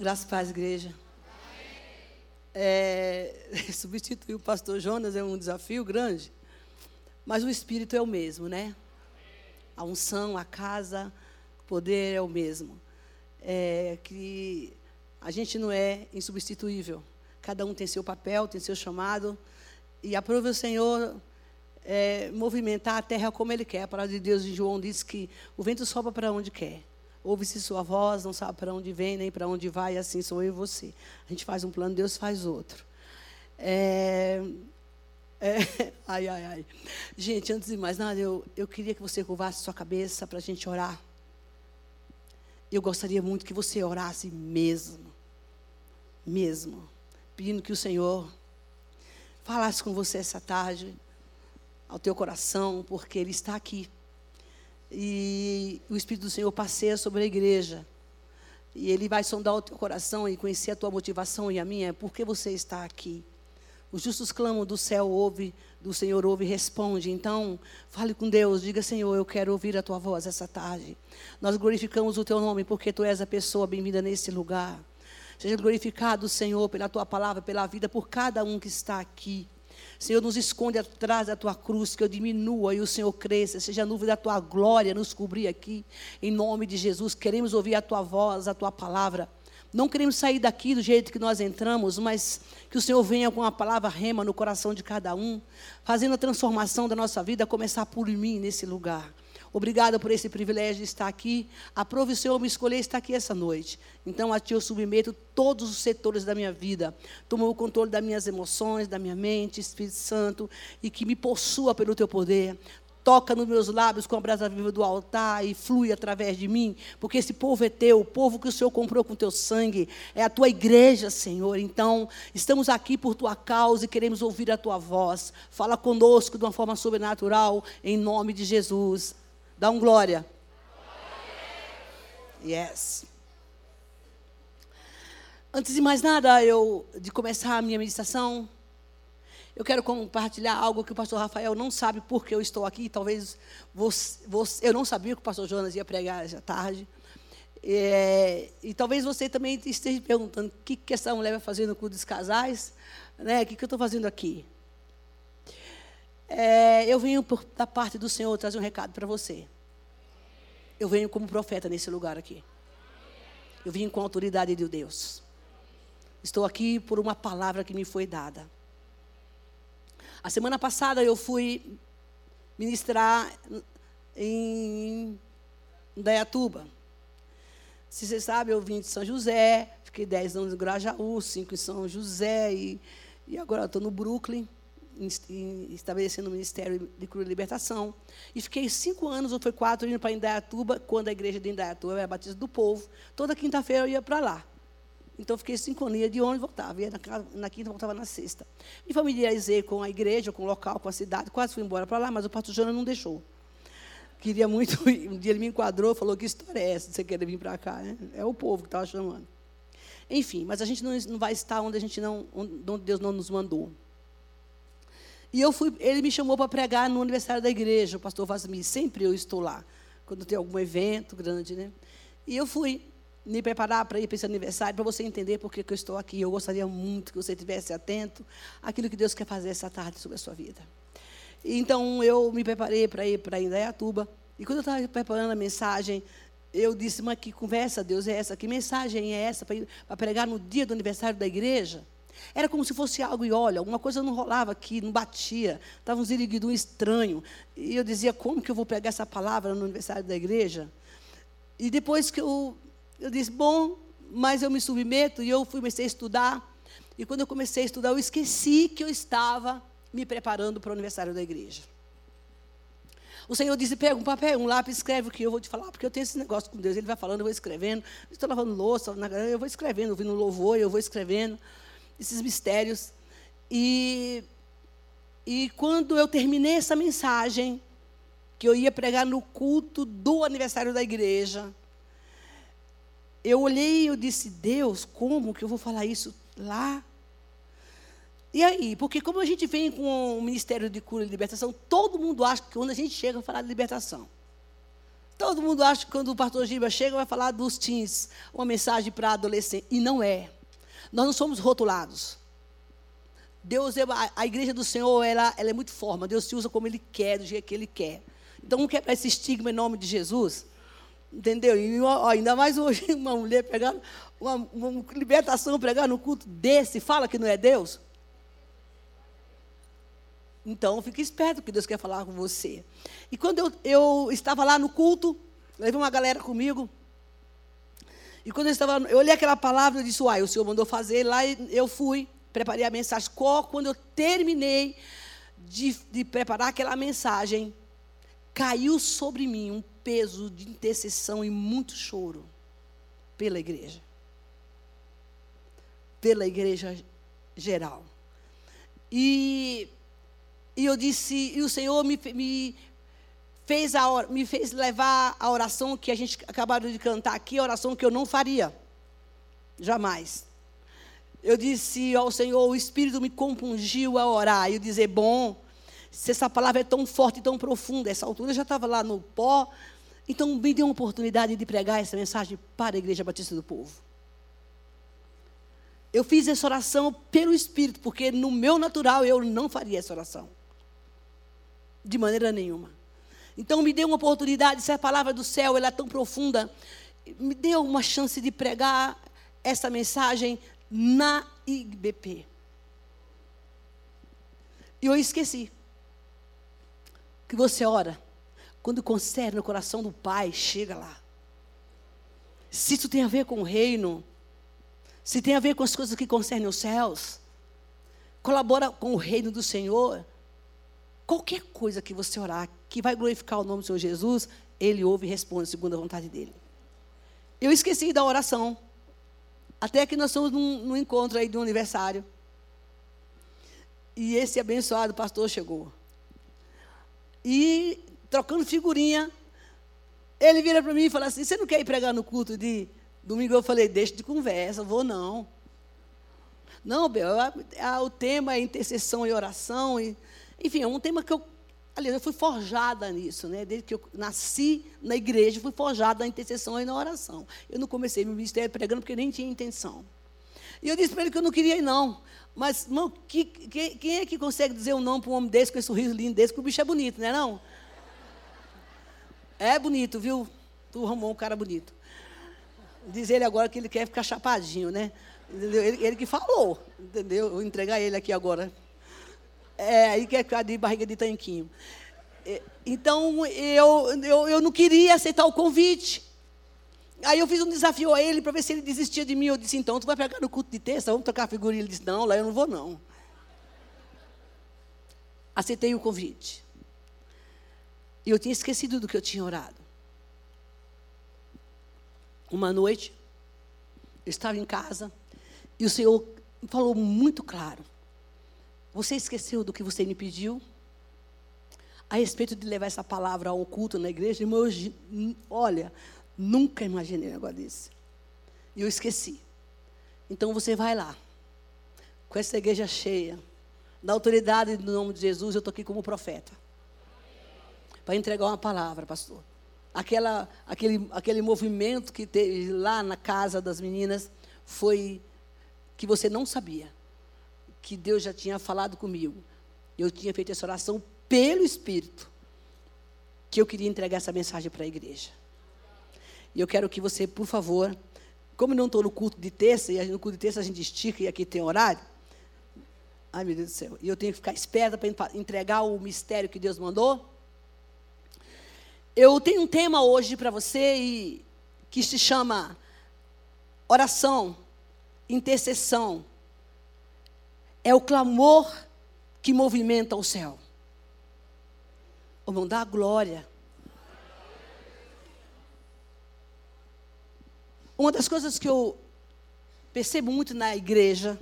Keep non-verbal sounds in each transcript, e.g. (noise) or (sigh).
Graças a paz, igreja. É, (laughs) substituir o pastor Jonas é um desafio grande, mas o espírito é o mesmo, né? A unção, a casa, o poder é o mesmo. É, que a gente não é insubstituível. Cada um tem seu papel, tem seu chamado. E aprove o Senhor é, movimentar a terra como Ele quer. A palavra de Deus de João diz que o vento sopra para onde quer. Ouve-se sua voz, não sabe para onde vem, nem para onde vai, assim sou eu e você. A gente faz um plano, Deus faz outro. É, é, (laughs) ai, ai, ai. Gente, antes de mais nada, eu, eu queria que você curvasse sua cabeça para a gente orar. Eu gostaria muito que você orasse mesmo. Mesmo. Pedindo que o Senhor falasse com você essa tarde, ao teu coração, porque Ele está aqui. E o Espírito do Senhor passeia sobre a igreja. E Ele vai sondar o teu coração e conhecer a tua motivação e a minha. Por que você está aqui? Os justos clamam do céu, ouve, do Senhor ouve e responde. Então, fale com Deus, diga, Senhor, eu quero ouvir a tua voz essa tarde. Nós glorificamos o teu nome porque tu és a pessoa bem-vinda nesse lugar. Seja glorificado, Senhor, pela tua palavra, pela vida, por cada um que está aqui. Senhor, nos esconde atrás da tua cruz, que eu diminua e o Senhor cresça. Seja a nuvem da tua glória nos cobrir aqui. Em nome de Jesus, queremos ouvir a tua voz, a tua palavra. Não queremos sair daqui do jeito que nós entramos, mas que o Senhor venha com a palavra rema no coração de cada um, fazendo a transformação da nossa vida começar por mim nesse lugar. Obrigada por esse privilégio de estar aqui. Aprove o Senhor me escolher estar aqui essa noite. Então, a Ti eu submeto todos os setores da minha vida. Toma o controle das minhas emoções, da minha mente, Espírito Santo, e que me possua pelo Teu poder. Toca nos meus lábios com a brasa viva do altar e flui através de mim, porque esse povo é teu, o povo que o Senhor comprou com teu sangue, é a tua igreja, Senhor. Então, estamos aqui por tua causa e queremos ouvir a tua voz. Fala conosco de uma forma sobrenatural, em nome de Jesus. Dá um glória. Yes. Antes de mais nada, eu de começar a minha meditação, eu quero compartilhar algo que o pastor Rafael não sabe por que eu estou aqui. Talvez você, você eu não sabia que o pastor Jonas ia pregar essa tarde. É, e talvez você também esteja perguntando o que, que essa mulher vai fazer no culto dos casais, né? O que, que eu estou fazendo aqui? É, eu venho por, da parte do Senhor trazer um recado para você. Eu venho como profeta nesse lugar aqui. Eu vim com a autoridade de Deus. Estou aqui por uma palavra que me foi dada. A semana passada eu fui ministrar em Dayatuba. Se você sabe, eu vim de São José, fiquei 10 anos em Grajaú, 5 em São José e, e agora estou no Brooklyn estabelecendo o Ministério de Cura e Libertação. E fiquei cinco anos, ou foi quatro, indo para Indaiatuba, quando a igreja de Indaiatuba era batista do povo. Toda quinta-feira eu ia para lá. Então, fiquei cinco anos, de onde voltava. Ia na, na quinta, voltava na sexta. Me familiarizei com a igreja, com o local, com a cidade. Quase fui embora para lá, mas o pastor Jonas não deixou. Queria muito. (laughs) Um dia ele me enquadrou, falou, que história é essa você querer vir para cá? Né? É o povo que estava chamando. Enfim, mas a gente não, não vai estar onde, a gente não, onde Deus não nos mandou. E eu fui, ele me chamou para pregar no aniversário da igreja, o pastor Vasmi. Sempre eu estou lá, quando tem algum evento grande, né? E eu fui me preparar para ir para esse aniversário, para você entender por que eu estou aqui. Eu gostaria muito que você estivesse atento àquilo que Deus quer fazer essa tarde sobre a sua vida. Então, eu me preparei para ir para Indaiatuba. E quando eu estava preparando a mensagem, eu disse, mas que conversa, Deus, é essa? Que mensagem é essa para pregar no dia do aniversário da igreja? Era como se fosse algo, e olha, alguma coisa não rolava aqui, não batia, estava um ziriguidum estranho. E eu dizia, como que eu vou pegar essa palavra no aniversário da igreja? E depois que eu, eu disse, bom, mas eu me submeto, e eu fui, comecei a estudar. E quando eu comecei a estudar, eu esqueci que eu estava me preparando para o aniversário da igreja. O Senhor disse: pega um papel, um lápis, escreve o que eu vou te falar, porque eu tenho esse negócio com Deus. Ele vai falando, eu vou escrevendo. Estou lavando louça, eu vou escrevendo, ouvindo louvor, eu vou escrevendo esses mistérios. E, e quando eu terminei essa mensagem, que eu ia pregar no culto do aniversário da igreja, eu olhei e eu disse, Deus, como que eu vou falar isso lá? E aí? Porque como a gente vem com o Ministério de Cura e Libertação, todo mundo acha que quando a gente chega a falar de libertação, Todo mundo acha que quando o pastor Giba chega, vai falar dos teens, uma mensagem para adolescente. E não é. Nós não somos rotulados. Deus, é, a igreja do Senhor, ela, ela é muito forma. Deus se usa como Ele quer, do jeito que Ele quer. Então, não quebrar esse estigma em nome de Jesus. Entendeu? E ó, ainda mais hoje, (laughs) uma mulher pegando, uma, uma libertação pregar no culto desse, fala que não é Deus. Então, fique esperto que Deus quer falar com você. E quando eu, eu estava lá no culto, levei uma galera comigo. E quando eu estava, eu olhei aquela palavra e disse, uai, o Senhor mandou fazer, lá eu fui preparei a mensagem. Quando eu terminei de, de preparar aquela mensagem, caiu sobre mim um peso de intercessão e muito choro pela igreja. Pela igreja geral. E, e eu disse, e o Senhor me, me fez, a, me fez levar a oração que a gente acabaram de cantar aqui, a oração que eu não faria. Jamais eu disse ao Senhor, o Espírito me compungiu a orar. E eu dizer, bom, se essa palavra é tão forte e tão profunda, essa altura eu já estava lá no pó, então me deu uma oportunidade de pregar essa mensagem para a Igreja Batista do Povo. Eu fiz essa oração pelo Espírito, porque no meu natural eu não faria essa oração. De maneira nenhuma. Então me deu uma oportunidade, se a palavra do céu ela é tão profunda, me deu uma chance de pregar essa mensagem na IBP. E eu esqueci que você ora quando concerne no coração do Pai, chega lá. Se isso tem a ver com o reino, se tem a ver com as coisas que concernem os céus, colabora com o reino do Senhor, qualquer coisa que você orar que vai glorificar o nome do Senhor Jesus, Ele ouve e responde segundo a vontade dEle. Eu esqueci da oração. Até que nós fomos num, num encontro aí de um aniversário. E esse abençoado pastor chegou. E trocando figurinha, ele vira para mim e fala assim: Você não quer ir pregar no culto de domingo? Eu falei: Deixa de conversa, vou não. Não, Bel, o tema é intercessão e oração. E, enfim, é um tema que eu Aliás, eu fui forjada nisso, né? Desde que eu nasci na igreja, fui forjada na intercessão e na oração. Eu não comecei meu ministério pregando porque nem tinha intenção. E eu disse para ele que eu não queria ir, não. Mas, irmão, que, que, quem é que consegue dizer um não para um homem desse, com esse sorriso lindo desse, que o bicho é bonito, não é não? É bonito, viu? Tu arrumou um cara bonito. Diz ele agora que ele quer ficar chapadinho, né? Ele, ele que falou, entendeu? Vou entregar ele aqui agora. É, aí que é de barriga de tanquinho. É, então, eu, eu, eu não queria aceitar o convite. Aí eu fiz um desafio a ele para ver se ele desistia de mim. Eu disse, então, tu vai pegar no culto de terça, vamos trocar a figurinha. Ele disse, não, lá eu não vou, não. Aceitei o convite. E eu tinha esquecido do que eu tinha orado. Uma noite, eu estava em casa, e o Senhor falou muito claro. Você esqueceu do que você me pediu? A respeito de levar essa palavra ao culto na igreja, irmão, eu, olha, nunca imaginei um negócio desse. E eu esqueci. Então você vai lá, com essa igreja cheia, na autoridade do nome de Jesus, eu estou aqui como profeta. Para entregar uma palavra, pastor. Aquela, aquele, aquele movimento que teve lá na casa das meninas foi que você não sabia que Deus já tinha falado comigo. Eu tinha feito essa oração pelo Espírito, que eu queria entregar essa mensagem para a igreja. E eu quero que você, por favor, como não estou no culto de terça, e no culto de terça a gente estica e aqui tem horário. Ai, meu Deus do céu. E eu tenho que ficar esperta para entregar o mistério que Deus mandou. Eu tenho um tema hoje para você e, que se chama oração, intercessão é o clamor que movimenta o céu. Vamos dar glória. Uma das coisas que eu percebo muito na igreja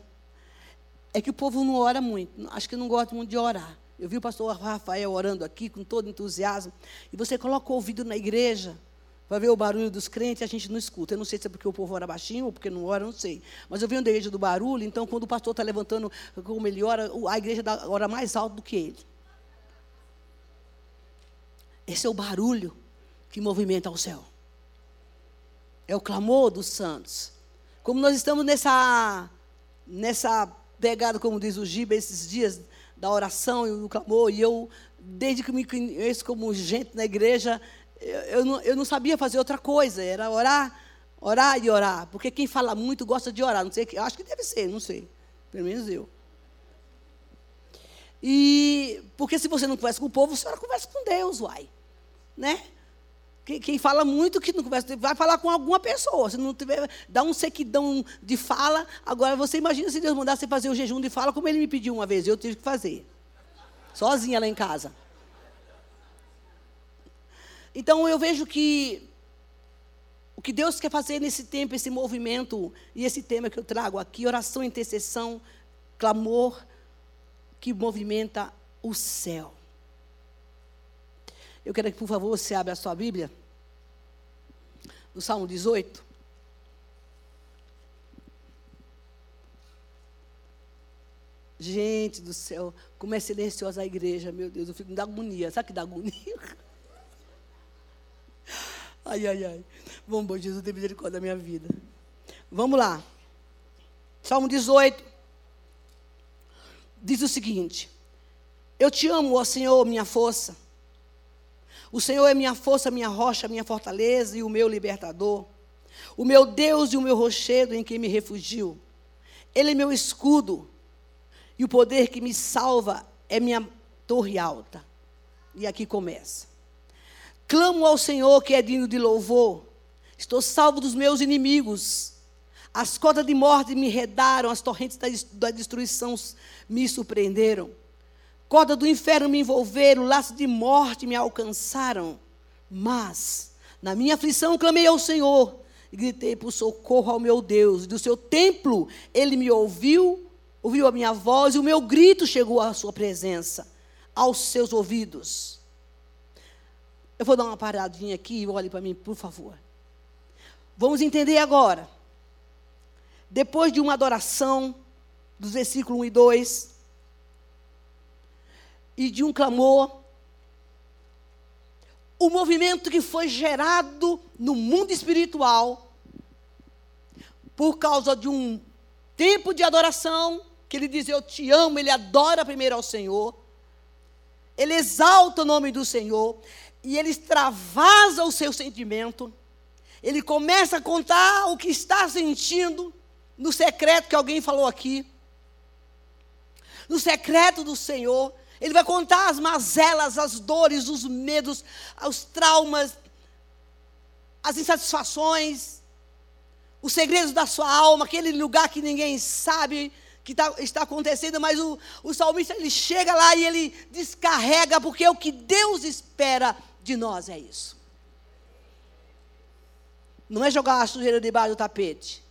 é que o povo não ora muito. Acho que não gosta muito de orar. Eu vi o pastor Rafael orando aqui com todo entusiasmo. E você coloca o ouvido na igreja Vai ver o barulho dos crentes, a gente não escuta. Eu não sei se é porque o povo ora baixinho ou porque não ora, não sei. Mas eu venho da igreja do barulho, então quando o pastor está levantando como ele ora, a igreja ora mais alto do que ele. Esse é o barulho que movimenta o céu. É o clamor dos santos. Como nós estamos nessa, nessa pegada, como diz o Giba, esses dias da oração e do clamor, e eu, desde que me conheço como gente na igreja, eu, eu, não, eu não sabia fazer outra coisa, era orar, orar e orar. Porque quem fala muito gosta de orar. Não sei, acho que deve ser, não sei. Pelo menos eu. E porque se você não conversa com o povo, você conversa com Deus, uai. Né? Quem, quem, fala muito que não conversa, vai falar com alguma pessoa. Se não tiver, dá um sequidão de fala. Agora você imagina se Deus mandasse fazer o jejum de fala, como ele me pediu uma vez, eu tive que fazer. Sozinha lá em casa. Então eu vejo que o que Deus quer fazer nesse tempo, esse movimento e esse tema que eu trago aqui, oração, intercessão, clamor, que movimenta o céu. Eu quero que, por favor, você abra a sua Bíblia, no Salmo 18. Gente do céu, como é silenciosa a igreja, meu Deus, eu fico da agonia. Sabe que dá agonia? (laughs) Ai, ai, ai. Vamos, bom Jesus, tem misericórdia da minha vida. Vamos lá. Salmo 18 diz o seguinte: Eu te amo, ó Senhor, minha força. O Senhor é minha força, minha rocha, minha fortaleza e o meu libertador. O meu Deus e o meu rochedo em quem me refugio. Ele é meu escudo. E o poder que me salva é minha torre alta. E aqui começa. Clamo ao Senhor que é digno de louvor. Estou salvo dos meus inimigos. As cordas de morte me redaram, as torrentes da destruição me surpreenderam. Corda do inferno me envolveram, laços de morte me alcançaram. Mas, na minha aflição, clamei ao Senhor e gritei por socorro ao meu Deus. Do seu templo, ele me ouviu, ouviu a minha voz e o meu grito chegou à sua presença, aos seus ouvidos. Eu vou dar uma paradinha aqui e olhe para mim, por favor. Vamos entender agora. Depois de uma adoração, dos versículos 1 e 2, e de um clamor, o movimento que foi gerado no mundo espiritual, por causa de um tempo de adoração, que ele diz: Eu te amo, ele adora primeiro ao Senhor, ele exalta o nome do Senhor, e ele extravasa o seu sentimento, ele começa a contar o que está sentindo no secreto que alguém falou aqui, no secreto do Senhor. Ele vai contar as mazelas, as dores, os medos, os traumas, as insatisfações, os segredos da sua alma, aquele lugar que ninguém sabe que tá, está acontecendo, mas o, o salmista ele chega lá e ele descarrega, porque o que Deus espera de nós é isso. Não é jogar a sujeira debaixo do tapete.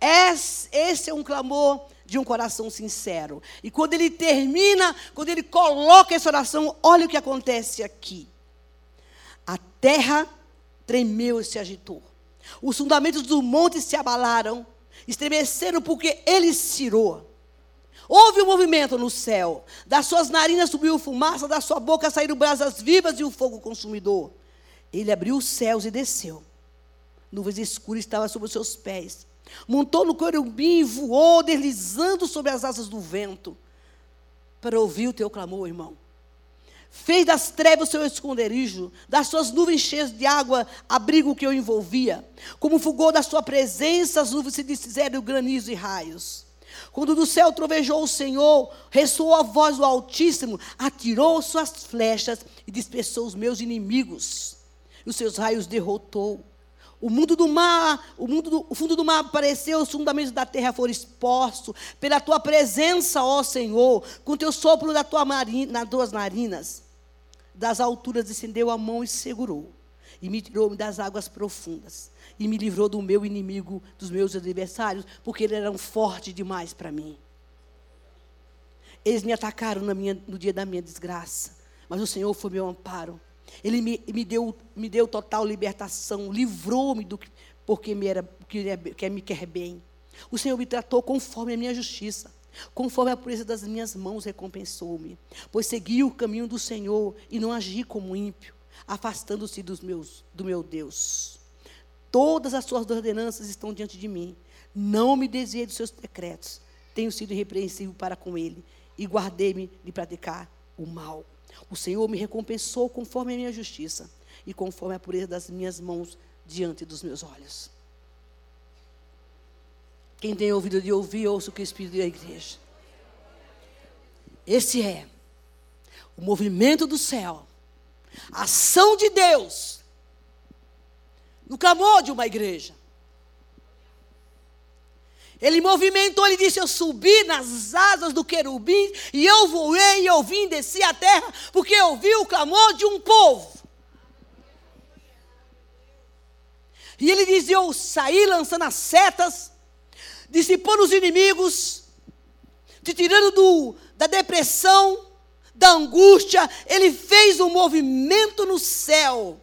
Esse é um clamor de um coração sincero. E quando ele termina, quando ele coloca essa oração, olha o que acontece aqui. A terra tremeu e se agitou. Os fundamentos do monte se abalaram, estremeceram porque ele cirou. Houve um movimento no céu. Das suas narinas subiu fumaça, da sua boca saíram brasas vivas e o fogo consumidor. Ele abriu os céus e desceu. Nuvens escuras estavam sobre os seus pés. Montou no querubim e voou, deslizando sobre as asas do vento, para ouvir o teu clamor, irmão. Fez das trevas o seu esconderijo, das suas nuvens cheias de água, abrigo que eu envolvia. Como fulgor da sua presença, as nuvens se desfizeram granizo e raios. Quando do céu trovejou o Senhor, ressoou a voz do Altíssimo, atirou suas flechas e dispersou os meus inimigos. E os seus raios derrotou. O mundo do mar, o, mundo do, o fundo do mar apareceu, os fundamentos da terra foram expostos. Pela tua presença, ó Senhor, com teu sopro da tua marina, nas tuas narinas. Das alturas descendeu a mão e segurou. E me tirou das águas profundas. E me livrou do meu inimigo, dos meus adversários, porque eles eram fortes demais para mim. Eles me atacaram minha, no dia da minha desgraça. Mas o Senhor foi meu amparo. Ele me, me, deu, me deu total libertação, livrou-me do que, porque me, era, que me quer bem. O Senhor me tratou conforme a minha justiça. Conforme a pureza das minhas mãos recompensou-me. Pois segui o caminho do Senhor e não agi como ímpio. afastando-se dos meus, do meu Deus. Todas as suas ordenanças estão diante de mim. Não me desviei dos seus decretos. Tenho sido irrepreensível para com ele e guardei-me de praticar o mal. O Senhor me recompensou conforme a minha justiça e conforme a pureza das minhas mãos diante dos meus olhos. Quem tem ouvido de ouvir, ouça o que o Espírito da igreja. Esse é o movimento do céu, a ação de Deus no clamor de uma igreja. Ele movimentou, ele disse: Eu subi nas asas do querubim, e eu voei, e eu vim, desci a terra, porque eu vi o clamor de um povo. E ele diz: Eu saí lançando as setas, dissipando os inimigos, te tirando do, da depressão, da angústia. Ele fez um movimento no céu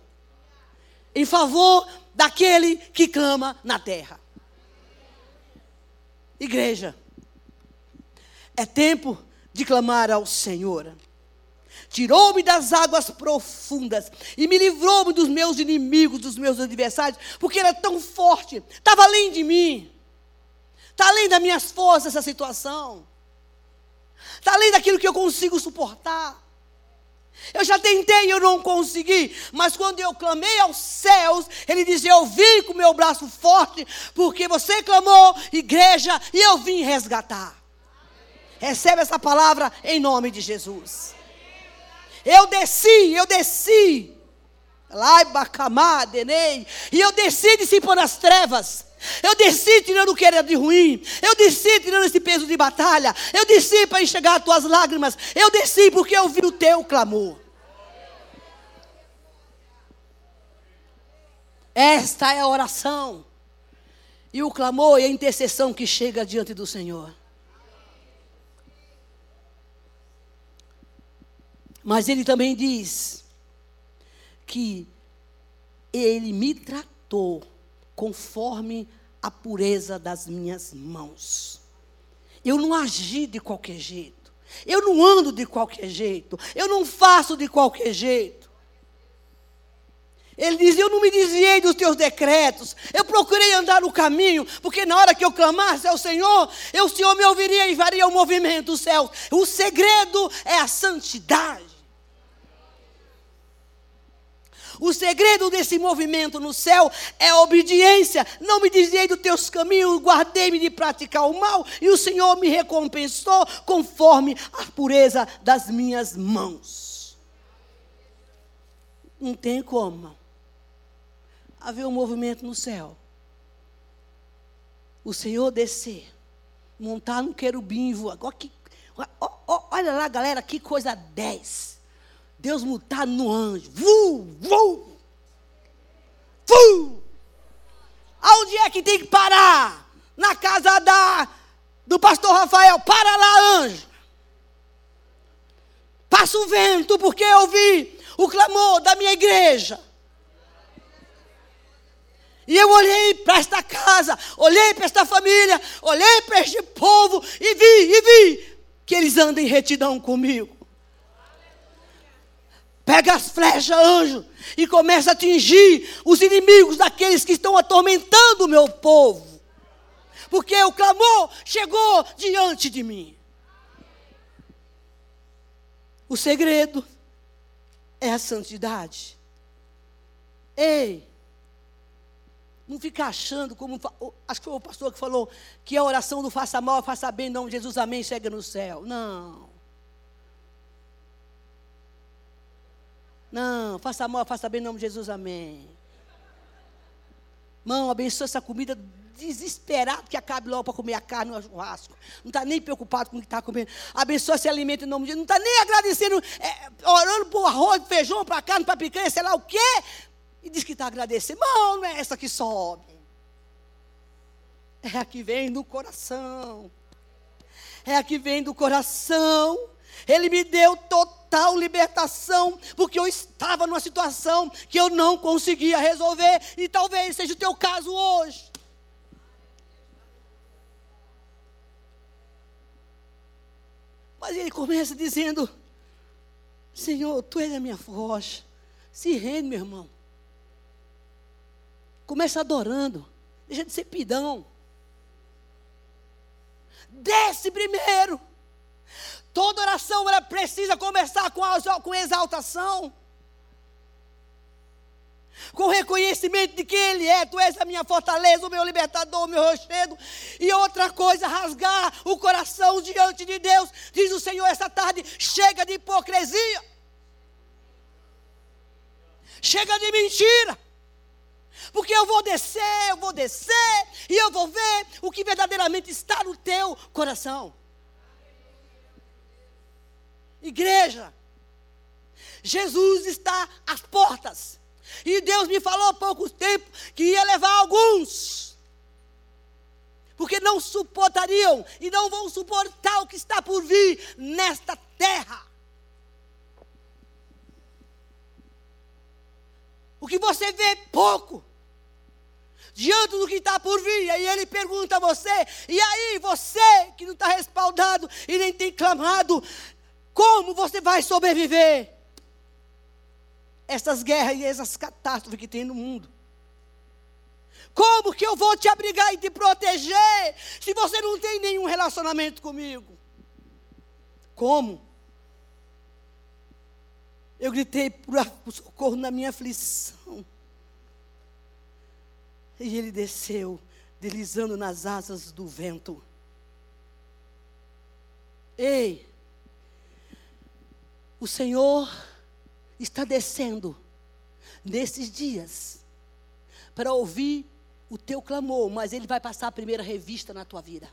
em favor daquele que clama na terra. Igreja, é tempo de clamar ao Senhor. Tirou-me das águas profundas e me livrou-me dos meus inimigos, dos meus adversários, porque era tão forte, estava além de mim, está além das minhas forças essa situação, está além daquilo que eu consigo suportar. Eu já tentei eu não consegui, mas quando eu clamei aos céus, ele dizia: Eu vim com meu braço forte, porque você clamou, igreja, e eu vim resgatar. Recebe essa palavra em nome de Jesus. Eu desci, eu desci. E eu desci pôr nas trevas. Eu desci tirando o que era de ruim. Eu desci tirando esse peso de batalha. Eu desci para enxergar as tuas lágrimas. Eu desci porque eu vi o teu clamor. Esta é a oração. E o clamor e a intercessão que chega diante do Senhor. Mas ele também diz que ele me tratou conforme a pureza das minhas mãos. Eu não agi de qualquer jeito. Eu não ando de qualquer jeito. Eu não faço de qualquer jeito. Ele diz: Eu não me desviei dos teus decretos. Eu procurei andar no caminho, porque na hora que eu clamasse ao Senhor, o Senhor me ouviria e faria o movimento do céu. O segredo é a santidade. O segredo desse movimento no céu é a obediência. Não me desviei dos teus caminhos, guardei-me de praticar o mal, e o Senhor me recompensou conforme a pureza das minhas mãos. Não tem como haver um movimento no céu. O Senhor descer, montar no querubim voar. Olha lá, galera, que coisa 10. Deus mutado no anjo. Vu, vu, vu. Aonde é que tem que parar? Na casa da, do pastor Rafael. Para lá, anjo. Passa o vento, porque eu vi o clamor da minha igreja. E eu olhei para esta casa, olhei para esta família, olhei para este povo e vi, e vi que eles andam em retidão comigo. Pega as flechas, anjo, e começa a atingir os inimigos daqueles que estão atormentando o meu povo. Porque o clamor chegou diante de mim. O segredo é a santidade. Ei, não fica achando como. Acho que foi o pastor que falou que a oração do faça mal, faça bem, não, Jesus, amém, chega no céu. Não. Não, faça mal, faça bem em nome de Jesus, amém. Mão, abençoa essa comida desesperado que acabe logo para comer a carne ou o churrasco. Não está nem preocupado com o que está comendo. Abençoa esse alimento em nome de Jesus. Não está nem agradecendo, é, orando por arroz, feijão, para carne, para picanha, sei lá o quê. E diz que está agradecendo. Mão, não é essa que sobe. É a que vem do coração. É a que vem do coração. Ele me deu total libertação, porque eu estava numa situação que eu não conseguia resolver, e talvez seja o teu caso hoje. Mas ele começa dizendo: Senhor, tu és a minha voz. Se rende, meu irmão. Começa adorando. Deixa de ser pidão. Desce primeiro. Toda oração ela precisa começar com, com exaltação. Com reconhecimento de quem Ele é. Tu és a minha fortaleza, o meu libertador, o meu rochedo. E outra coisa, rasgar o coração diante de Deus. Diz o Senhor essa tarde: chega de hipocrisia. Chega de mentira. Porque eu vou descer, eu vou descer, e eu vou ver o que verdadeiramente está no teu coração. Igreja, Jesus está às portas. E Deus me falou há pouco tempo que ia levar alguns. Porque não suportariam e não vão suportar o que está por vir nesta terra. O que você vê pouco diante do que está por vir. E aí ele pergunta a você, e aí você que não está respaldado e nem tem clamado, como você vai sobreviver? Essas guerras e essas catástrofes que tem no mundo. Como que eu vou te abrigar e te proteger se você não tem nenhum relacionamento comigo? Como? Eu gritei por socorro na minha aflição. E ele desceu, deslizando nas asas do vento. Ei, o Senhor está descendo nesses dias para ouvir o teu clamor, mas Ele vai passar a primeira revista na tua vida.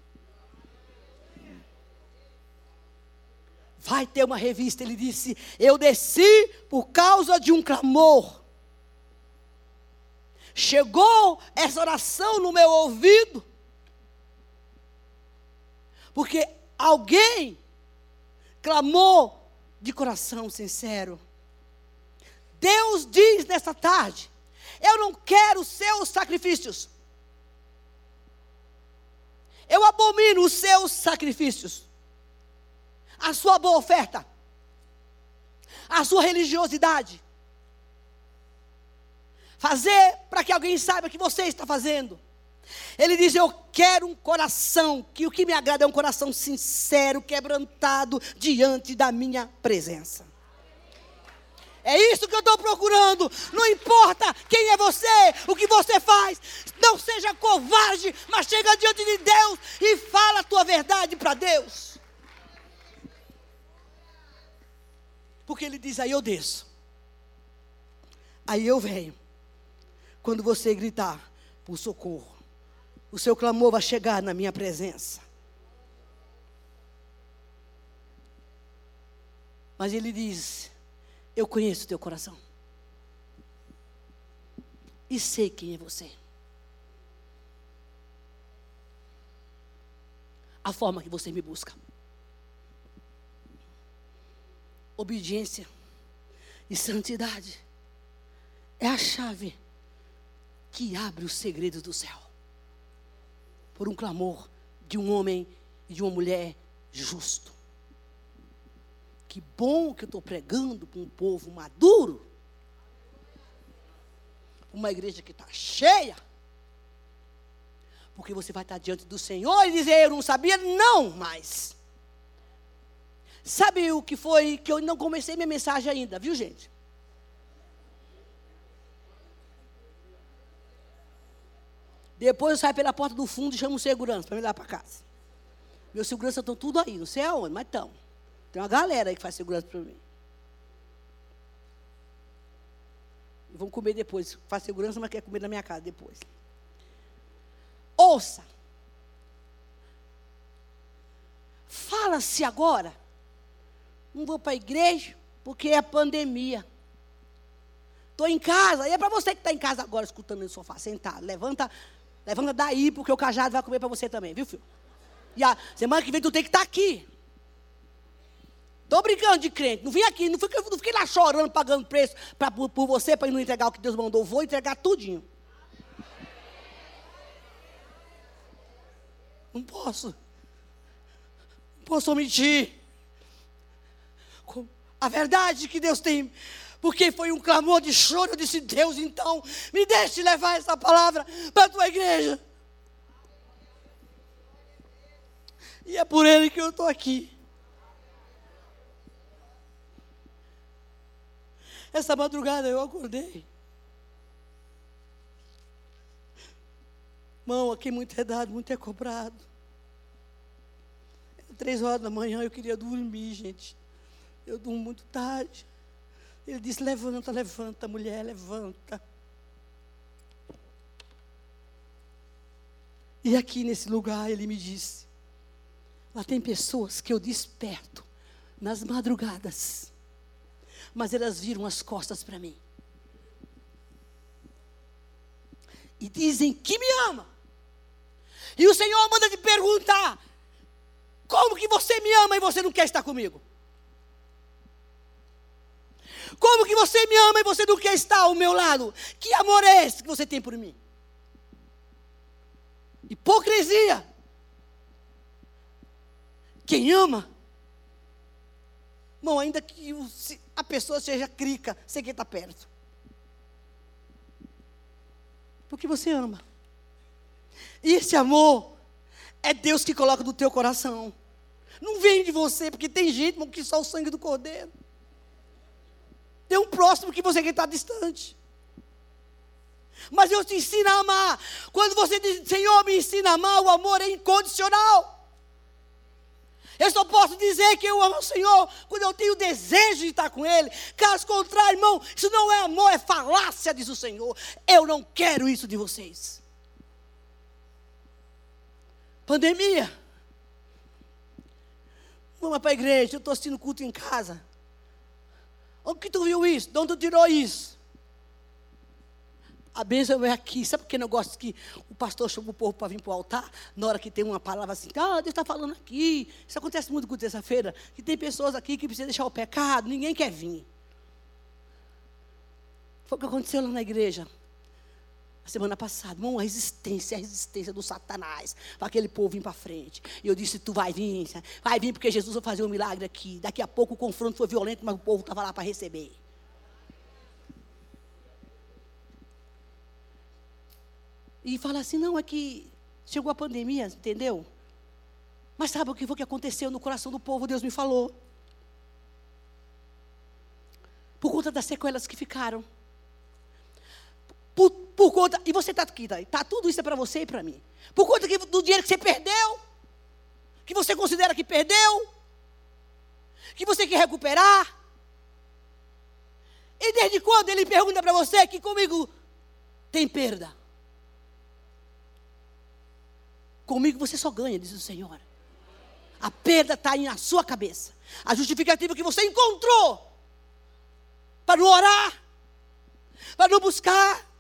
Vai ter uma revista. Ele disse: Eu desci por causa de um clamor. Chegou essa oração no meu ouvido, porque alguém clamou de coração sincero. Deus diz nessa tarde: Eu não quero seus sacrifícios. Eu abomino os seus sacrifícios. A sua boa oferta. A sua religiosidade. Fazer para que alguém saiba que você está fazendo. Ele diz: Eu quero um coração, que o que me agrada é um coração sincero, quebrantado diante da minha presença. É isso que eu estou procurando. Não importa quem é você, o que você faz. Não seja covarde, mas chega diante de Deus e fala a tua verdade para Deus. Porque ele diz: aí eu desço. Aí eu venho. Quando você gritar por socorro o seu clamor vai chegar na minha presença. Mas ele diz: Eu conheço o teu coração. E sei quem é você. A forma que você me busca. Obediência e santidade é a chave que abre os segredos do céu por um clamor de um homem e de uma mulher justo. Que bom que eu estou pregando para um povo maduro, uma igreja que está cheia. Porque você vai estar diante do Senhor e dizer: Eu não sabia, não mais. Sabe o que foi que eu não comecei minha mensagem ainda, viu, gente? Depois eu saio pela porta do fundo e chamo o segurança para me dar para casa. Meus seguranças estão tudo aí, não sei aonde, mas estão. Tem uma galera aí que faz segurança para mim. Vão comer depois. Faz segurança, mas quer comer na minha casa depois. Ouça. Fala-se agora. Não vou para a igreja porque é pandemia. Estou em casa. E é para você que está em casa agora escutando no sofá, sentado. Levanta Levanta daí, porque o cajado vai comer para você também, viu, filho? E a semana que vem tu tem que estar tá aqui. Estou brincando de crente. Não vim aqui, não fiquei, não fiquei lá chorando, pagando preço pra, por, por você para não entregar o que Deus mandou. Vou entregar tudinho. Não posso. Não posso omitir. A verdade que Deus tem Porque foi um clamor de choro. Eu disse: Deus, então, me deixe levar essa palavra para a tua igreja. E é por ele que eu estou aqui. Essa madrugada eu acordei. Mão, aqui muito é dado, muito é cobrado. Três horas da manhã eu queria dormir, gente. Eu durmo muito tarde. Ele disse: Levanta, levanta, mulher, levanta. E aqui nesse lugar ele me disse: Lá tem pessoas que eu desperto nas madrugadas, mas elas viram as costas para mim. E dizem que me ama. E o Senhor manda te perguntar: como que você me ama e você não quer estar comigo? Como que você me ama e você não quer estar ao meu lado? Que amor é esse que você tem por mim? Hipocrisia. Quem ama, irmão, ainda que a pessoa seja crica, sei quem está perto. Porque você ama. E esse amor é Deus que coloca no teu coração. Não vem de você, porque tem gente que só o sangue do cordeiro. Tem um próximo que você que está distante. Mas eu te ensino a amar. Quando você diz, Senhor, me ensina a amar, o amor é incondicional. Eu só posso dizer que eu amo o Senhor quando eu tenho desejo de estar com Ele. Caso contrário, irmão, isso não é amor, é falácia, diz o Senhor. Eu não quero isso de vocês. Pandemia. Vamos para a igreja, eu estou assistindo culto em casa. Onde que tu viu isso? De onde tu tirou isso? A bênção é aqui. Sabe por que eu gosto que o pastor chama o povo para vir para o altar? Na hora que tem uma palavra assim, ah, Deus está falando aqui. Isso acontece muito com terça-feira. Que tem pessoas aqui que precisam deixar o pecado, ninguém quer vir. Foi o que aconteceu lá na igreja. A semana passada, irmão, a resistência, a resistência do Satanás, para aquele povo vir para frente. E eu disse: Tu vai vir, vai vir, porque Jesus vai fazer um milagre aqui. Daqui a pouco o confronto foi violento, mas o povo estava lá para receber. E fala assim: não, é que chegou a pandemia, entendeu? Mas sabe o que foi que aconteceu no coração do povo? Deus me falou. Por conta das sequelas que ficaram. Por, por conta. E você está aqui, tá, tá, tudo isso é para você e para mim. Por conta que, do dinheiro que você perdeu, que você considera que perdeu, que você quer recuperar. E desde quando ele pergunta para você que comigo tem perda? Comigo você só ganha, diz o Senhor. A perda está na sua cabeça. A justificativa que você encontrou para não orar, para não buscar,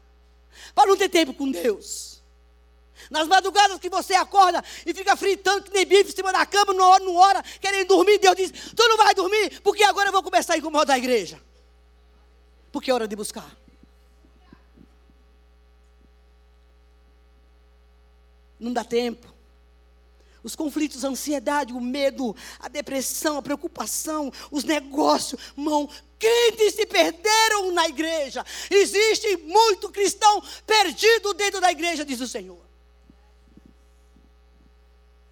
para não ter tempo com Deus. Nas madrugadas que você acorda e fica fritando que nem bife em cima da cama, não ora, não ora, querendo dormir, Deus diz: Tu não vai dormir, porque agora eu vou começar a incomodar a igreja. Porque é hora de buscar. Não dá tempo. Os conflitos, a ansiedade, o medo, a depressão, a preocupação, os negócios, mão, crentes se perderam na igreja. Existe muito cristão perdido dentro da igreja, diz o Senhor.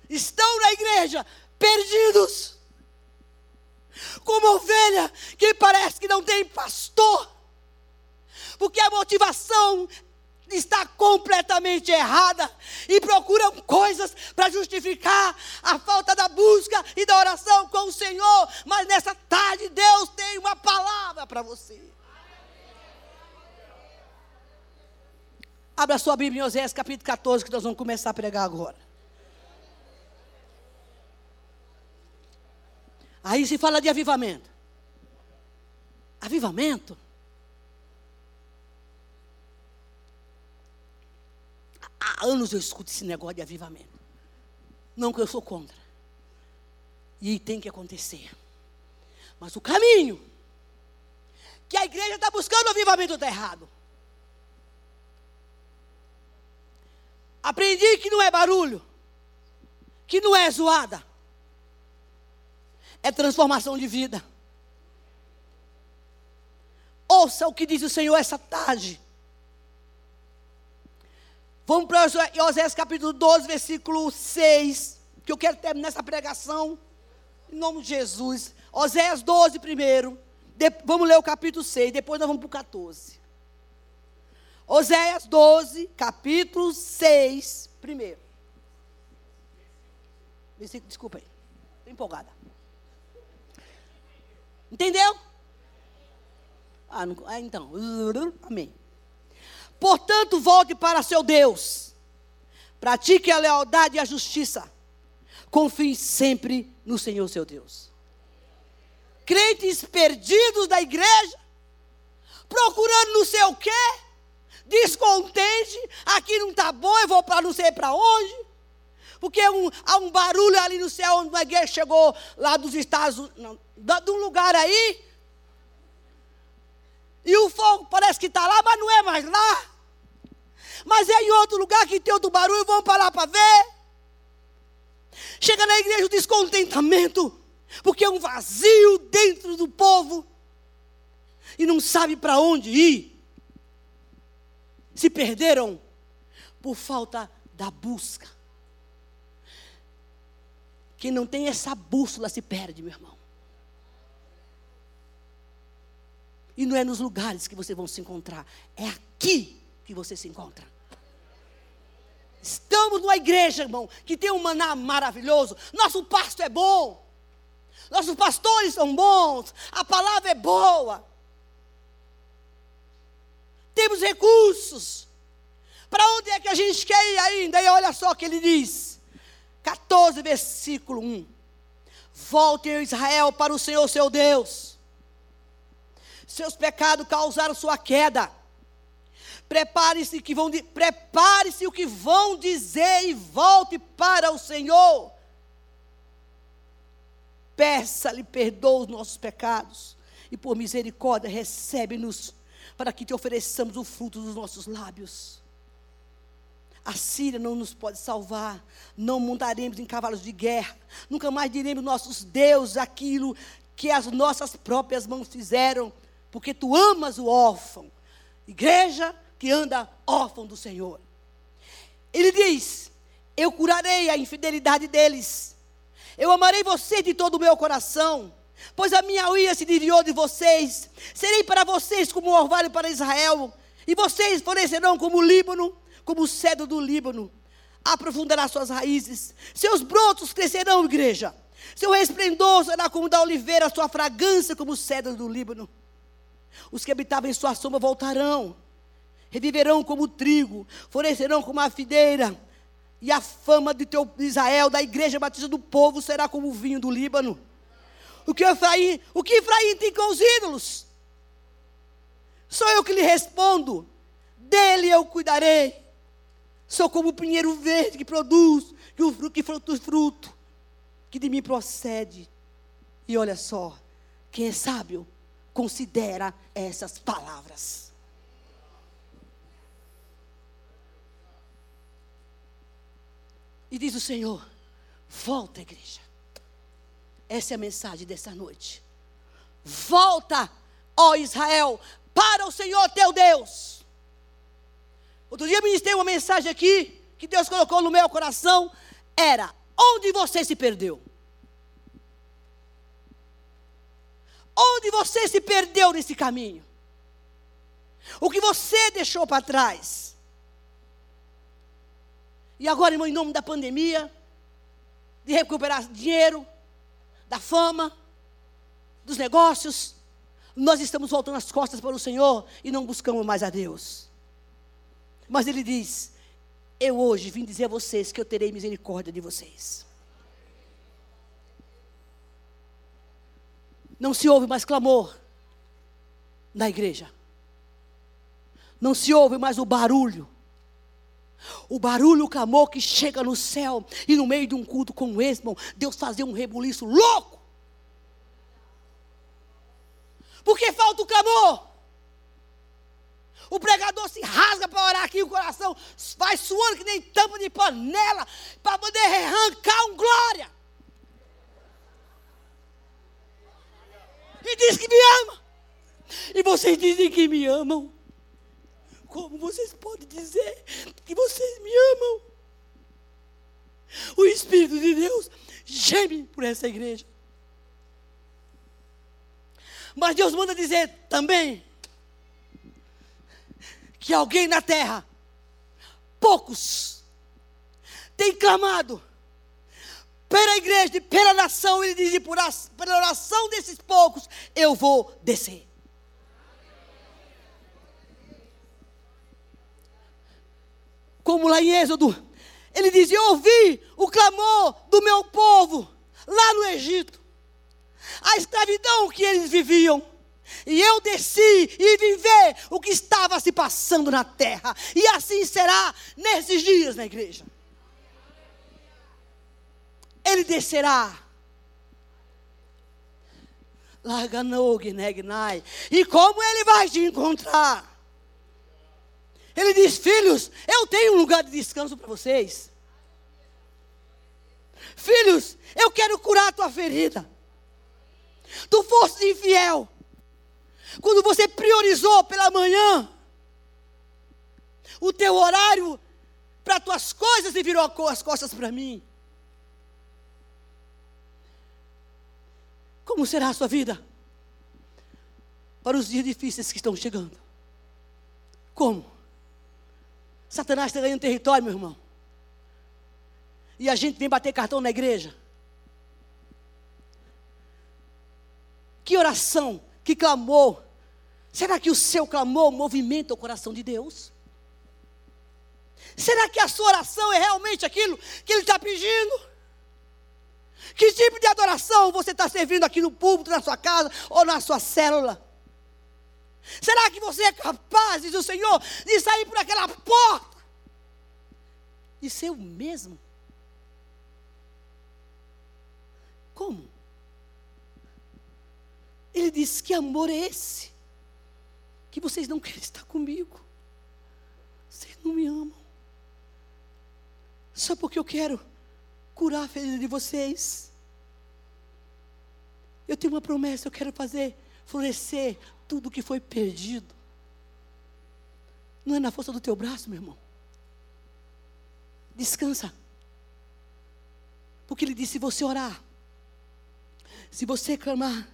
Estão na igreja perdidos. Como ovelha que parece que não tem pastor. Porque a motivação está completamente errada e procuram coisas para justificar a falta da busca e da oração com o Senhor. Mas nessa tarde Deus tem uma palavra para você. Abra sua Bíblia em Oséias capítulo 14 que nós vamos começar a pregar agora. Aí se fala de avivamento. Avivamento Há anos eu escuto esse negócio de avivamento. Não que eu sou contra. E tem que acontecer. Mas o caminho que a igreja está buscando o avivamento está errado. Aprendi que não é barulho, que não é zoada, é transformação de vida. Ouça o que diz o Senhor essa tarde. Vamos para Oséias capítulo 12, versículo 6. Que eu quero terminar essa pregação. Em nome de Jesus. Oséias 12 primeiro. De, vamos ler o capítulo 6. Depois nós vamos para o 14. Oséias 12, capítulo 6, primeiro. Desculpa aí. Estou empolgada. Entendeu? Ah, não, ah, então. Amém. Portanto, volte para seu Deus. Pratique a lealdade e a justiça. Confie sempre no Senhor seu Deus. Crentes perdidos da igreja, procurando não sei o quê, descontente, aqui não está bom, eu vou para não sei para onde. Porque um, há um barulho ali no céu, onde uma igreja chegou lá dos Estados Unidos, de um lugar aí, e o fogo parece que está lá, mas não é mais lá. Mas é em outro lugar que tem outro barulho, vamos parar para ver. Chega na igreja o descontentamento, porque é um vazio dentro do povo e não sabe para onde ir. Se perderam por falta da busca. Quem não tem essa bússola se perde, meu irmão. E não é nos lugares que vocês vão se encontrar, é aqui que você se encontra. Estamos numa igreja, irmão, que tem um maná maravilhoso. Nosso pasto é bom. Nossos pastores são bons. A palavra é boa. Temos recursos. Para onde é que a gente quer ir ainda? E olha só o que ele diz. 14, versículo 1. Voltem Israel para o Senhor seu Deus. Seus pecados causaram sua queda Prepare-se que vão prepare-se o que vão dizer e volte para o Senhor. Peça-lhe perdoa os nossos pecados e por misericórdia recebe-nos para que te ofereçamos o fruto dos nossos lábios. A Síria não nos pode salvar, não montaremos em cavalos de guerra, nunca mais diremos nossos deuses aquilo que as nossas próprias mãos fizeram, porque tu amas o órfão. Igreja, que anda órfão do Senhor. Ele diz: Eu curarei a infidelidade deles. Eu amarei você de todo o meu coração, pois a minha ira se desviou de vocês. Serei para vocês como o orvalho para Israel, e vocês florescerão como o Líbano, como o cedro do Líbano. Aprofundará suas raízes, seus brotos crescerão, igreja. Seu resplendor será como da oliveira, sua fragrância como o cedro do Líbano. Os que habitavam em sua sombra voltarão reviverão como trigo, florescerão como a fideira, e a fama de teu Israel, da igreja batista do povo, será como o vinho do Líbano. O que Efraim, o que Efraim tem com os ídolos? Sou eu que lhe respondo, dele eu cuidarei. Sou como o pinheiro verde que produz, que o fruto, que fruto, fruto, que de mim procede. E olha só, quem é sábio, considera essas palavras. E diz o Senhor: volta, igreja. Essa é a mensagem dessa noite. Volta, ó Israel, para o Senhor teu Deus. Outro dia eu ministrei uma mensagem aqui, que Deus colocou no meu coração, era, onde você se perdeu? Onde você se perdeu nesse caminho? O que você deixou para trás? E agora, irmão, em nome da pandemia, de recuperar dinheiro, da fama, dos negócios, nós estamos voltando as costas para o Senhor e não buscamos mais a Deus. Mas Ele diz: Eu hoje vim dizer a vocês que eu terei misericórdia de vocês. Não se ouve mais clamor na igreja. Não se ouve mais o barulho o barulho, o clamor que chega no céu e no meio de um culto como esse, irmão, Deus fazia um rebuliço louco. Porque falta o clamor. O pregador se rasga para orar aqui, o coração vai suando que nem tampa de panela, para poder arrancar um glória. E diz que me ama. E vocês dizem que amam? Como vocês podem dizer que vocês me amam? O Espírito de Deus geme por essa igreja. Mas Deus manda dizer também que alguém na terra, poucos, tem clamado pela igreja e pela nação. Ele diz: e por pela oração desses poucos, eu vou descer. Como lá em Êxodo, ele diz: Eu ouvi o clamor do meu povo lá no Egito, a escravidão que eles viviam. E eu desci e vim ver o que estava se passando na terra. E assim será nesses dias na igreja. Ele descerá. E como ele vai te encontrar? Ele diz: Filhos, eu tenho um lugar de descanso para vocês. Filhos, eu quero curar a tua ferida. Tu foste infiel. Quando você priorizou pela manhã o teu horário para as tuas coisas e virou as costas para mim. Como será a sua vida para os dias difíceis que estão chegando? Como? Satanás está ganhando território, meu irmão. E a gente vem bater cartão na igreja. Que oração, que clamor. Será que o seu clamor movimenta o coração de Deus? Será que a sua oração é realmente aquilo que Ele está pedindo? Que tipo de adoração você está servindo aqui no púlpito, na sua casa ou na sua célula? Será que você é capaz, diz o Senhor, de sair por aquela porta e ser o mesmo? Como? Ele disse: Que amor é esse? Que vocês não querem estar comigo. Vocês não me amam. Só porque eu quero curar a ferida de vocês. Eu tenho uma promessa, eu quero fazer florescer tudo que foi perdido. Não é na força do teu braço, meu irmão. Descansa. Porque ele disse: se você orar, se você clamar,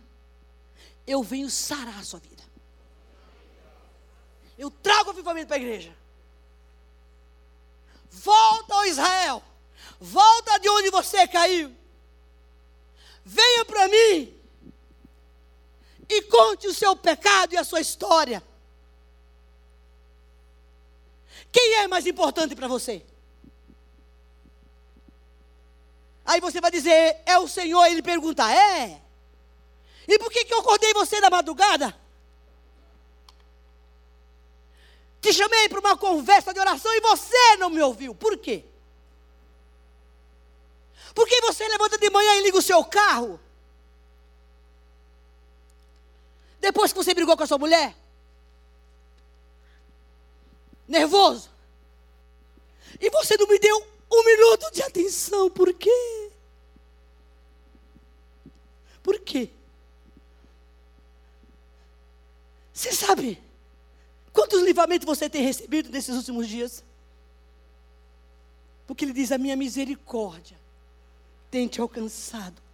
eu venho sarar a sua vida. Eu trago avivamento para a igreja. Volta ao Israel. Volta de onde você caiu. Venha para mim e conte o seu pecado e a sua história. Quem é mais importante para você? Aí você vai dizer, é o Senhor, ele pergunta, é? E por que, que eu acordei você na madrugada? Te chamei para uma conversa de oração e você não me ouviu. Por quê? Por que você levanta de manhã e liga o seu carro? Depois que você brigou com a sua mulher? Nervoso? E você não me deu um minuto de atenção, por quê? Por quê? Você sabe quantos livramentos você tem recebido nesses últimos dias? Porque ele diz: A minha misericórdia tem te alcançado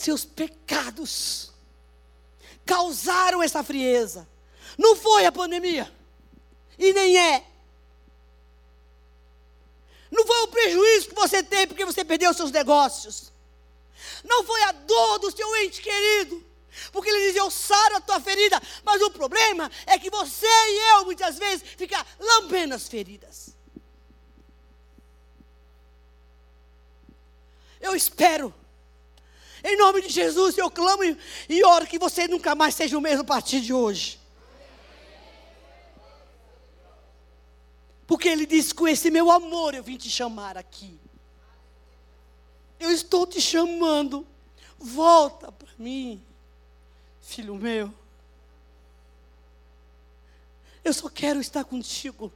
seus pecados causaram essa frieza. Não foi a pandemia. E nem é. Não foi o prejuízo que você tem porque você perdeu seus negócios. Não foi a dor do seu ente querido. Porque ele diz, eu saro a tua ferida. Mas o problema é que você e eu, muitas vezes, fica lambendo as feridas. Eu espero em nome de Jesus, eu clamo e oro que você nunca mais seja o mesmo a partir de hoje. Porque ele disse: Com esse meu amor eu vim te chamar aqui. Eu estou te chamando. Volta para mim, filho meu. Eu só quero estar contigo.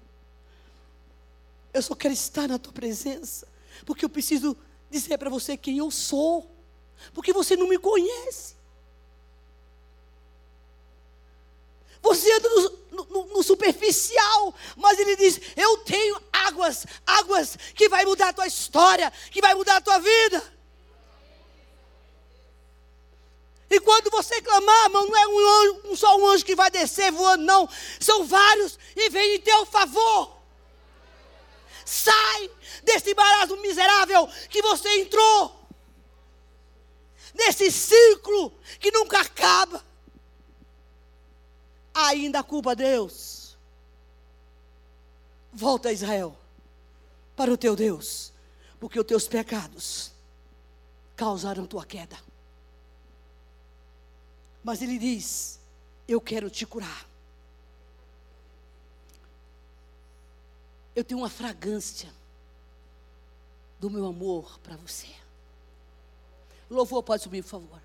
Eu só quero estar na tua presença. Porque eu preciso dizer para você quem eu sou porque você não me conhece. Você anda no, no, no, superficial, mas ele diz: Eu tenho águas, águas que vai mudar a tua história, que vai mudar a tua vida. E quando você clamar, irmão, não é um, anjo, só um anjo que vai descer voando, não. São vários e vem em teu favor. Sai desse barato miserável que você entrou. Nesse ciclo que nunca acaba. Ainda culpa Deus. Volta Israel para o teu Deus, porque os teus pecados causaram tua queda. Mas ele diz: Eu quero te curar. Eu tenho uma fragrância do meu amor para você. Louvor pode subir, por favor.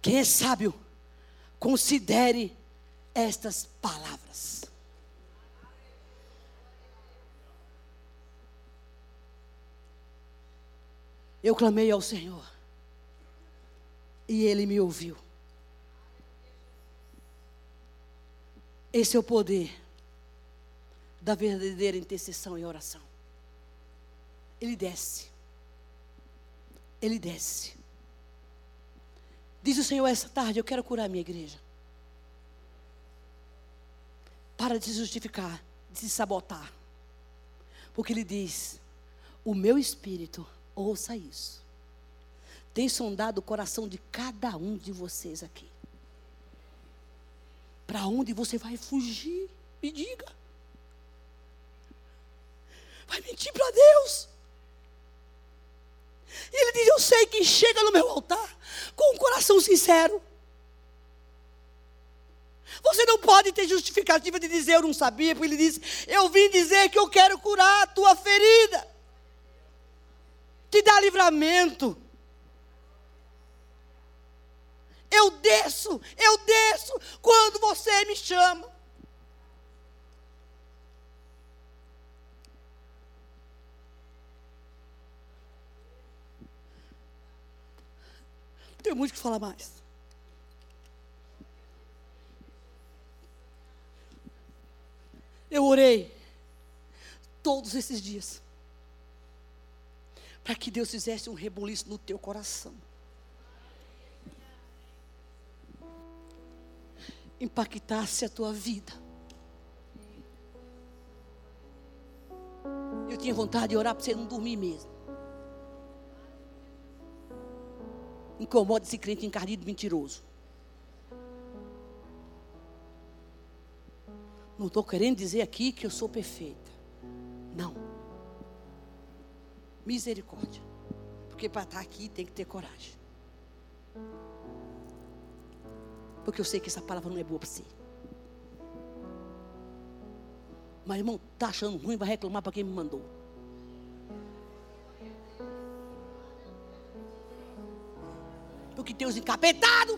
Quem é sábio, considere estas palavras. Eu clamei ao Senhor e ele me ouviu. Esse é o poder da verdadeira intercessão e oração. Ele desce. Ele desce. Diz o Senhor essa tarde: Eu quero curar a minha igreja. Para de se justificar, de se sabotar. Porque Ele diz: O meu espírito, ouça isso tem sondado o coração de cada um de vocês aqui. Para onde você vai fugir? Me diga. Vai mentir para Deus. E ele diz: Eu sei que chega no meu altar com um coração sincero. Você não pode ter justificativa de dizer eu não sabia, porque ele diz: Eu vim dizer que eu quero curar a tua ferida, te dar livramento. Eu desço, eu desço quando você me chama. Tem muito que falar mais. Eu orei todos esses dias para que Deus fizesse um rebuliço no teu coração. impactasse a tua vida. Eu tinha vontade de orar para você não dormir mesmo. Incomoda esse crente encardido mentiroso. Não estou querendo dizer aqui que eu sou perfeita. Não. Misericórdia. Porque para estar aqui tem que ter coragem. Porque eu sei que essa palavra não é boa para você. Mas irmão, tá achando ruim, vai reclamar para quem me mandou. Porque tem os encapetados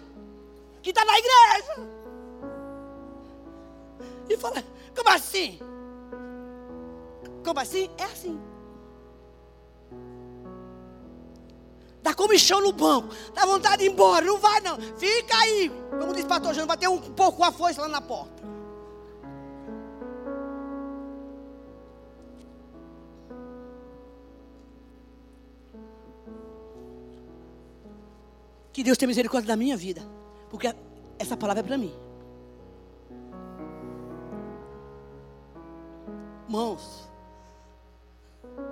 que está na igreja. E fala, como assim? Como assim? É assim. Dá comichão no banco. Dá vontade de ir embora. Não vai, não. Fica aí. Como disse o pastor Jânio, vai ter um pouco a força lá na porta. Que Deus tenha misericórdia da minha vida. Porque essa palavra é para mim. Irmãos,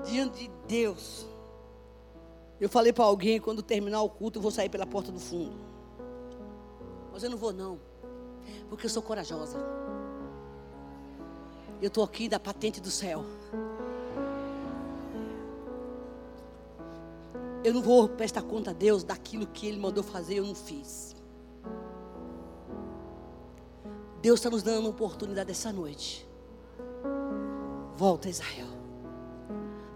diante de Deus, eu falei para alguém, quando terminar o culto, eu vou sair pela porta do fundo. Mas eu não vou não. Porque eu sou corajosa. Eu estou aqui da patente do céu. Eu não vou prestar conta a Deus daquilo que Ele mandou fazer, eu não fiz. Deus está nos dando uma oportunidade essa noite. Volta, Israel,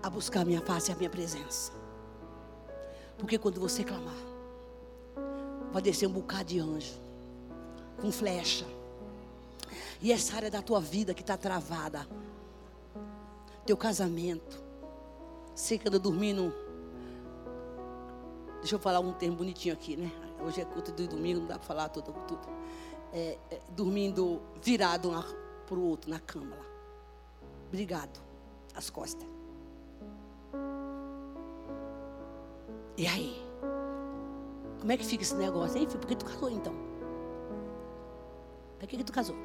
a buscar a minha face e a minha presença. Porque quando você clamar, vai descer um bocado de anjo, com flecha. E essa área da tua vida que está travada, teu casamento, você que anda dormindo. Deixa eu falar um termo bonitinho aqui, né? hoje é culto de domingo, não dá para falar tudo. tudo. É, é, dormindo virado um para o outro na cama lá. Obrigado. As costas. E aí? Como é que fica esse negócio, hein, filho? Por que tu casou então? Por que, que tu casou?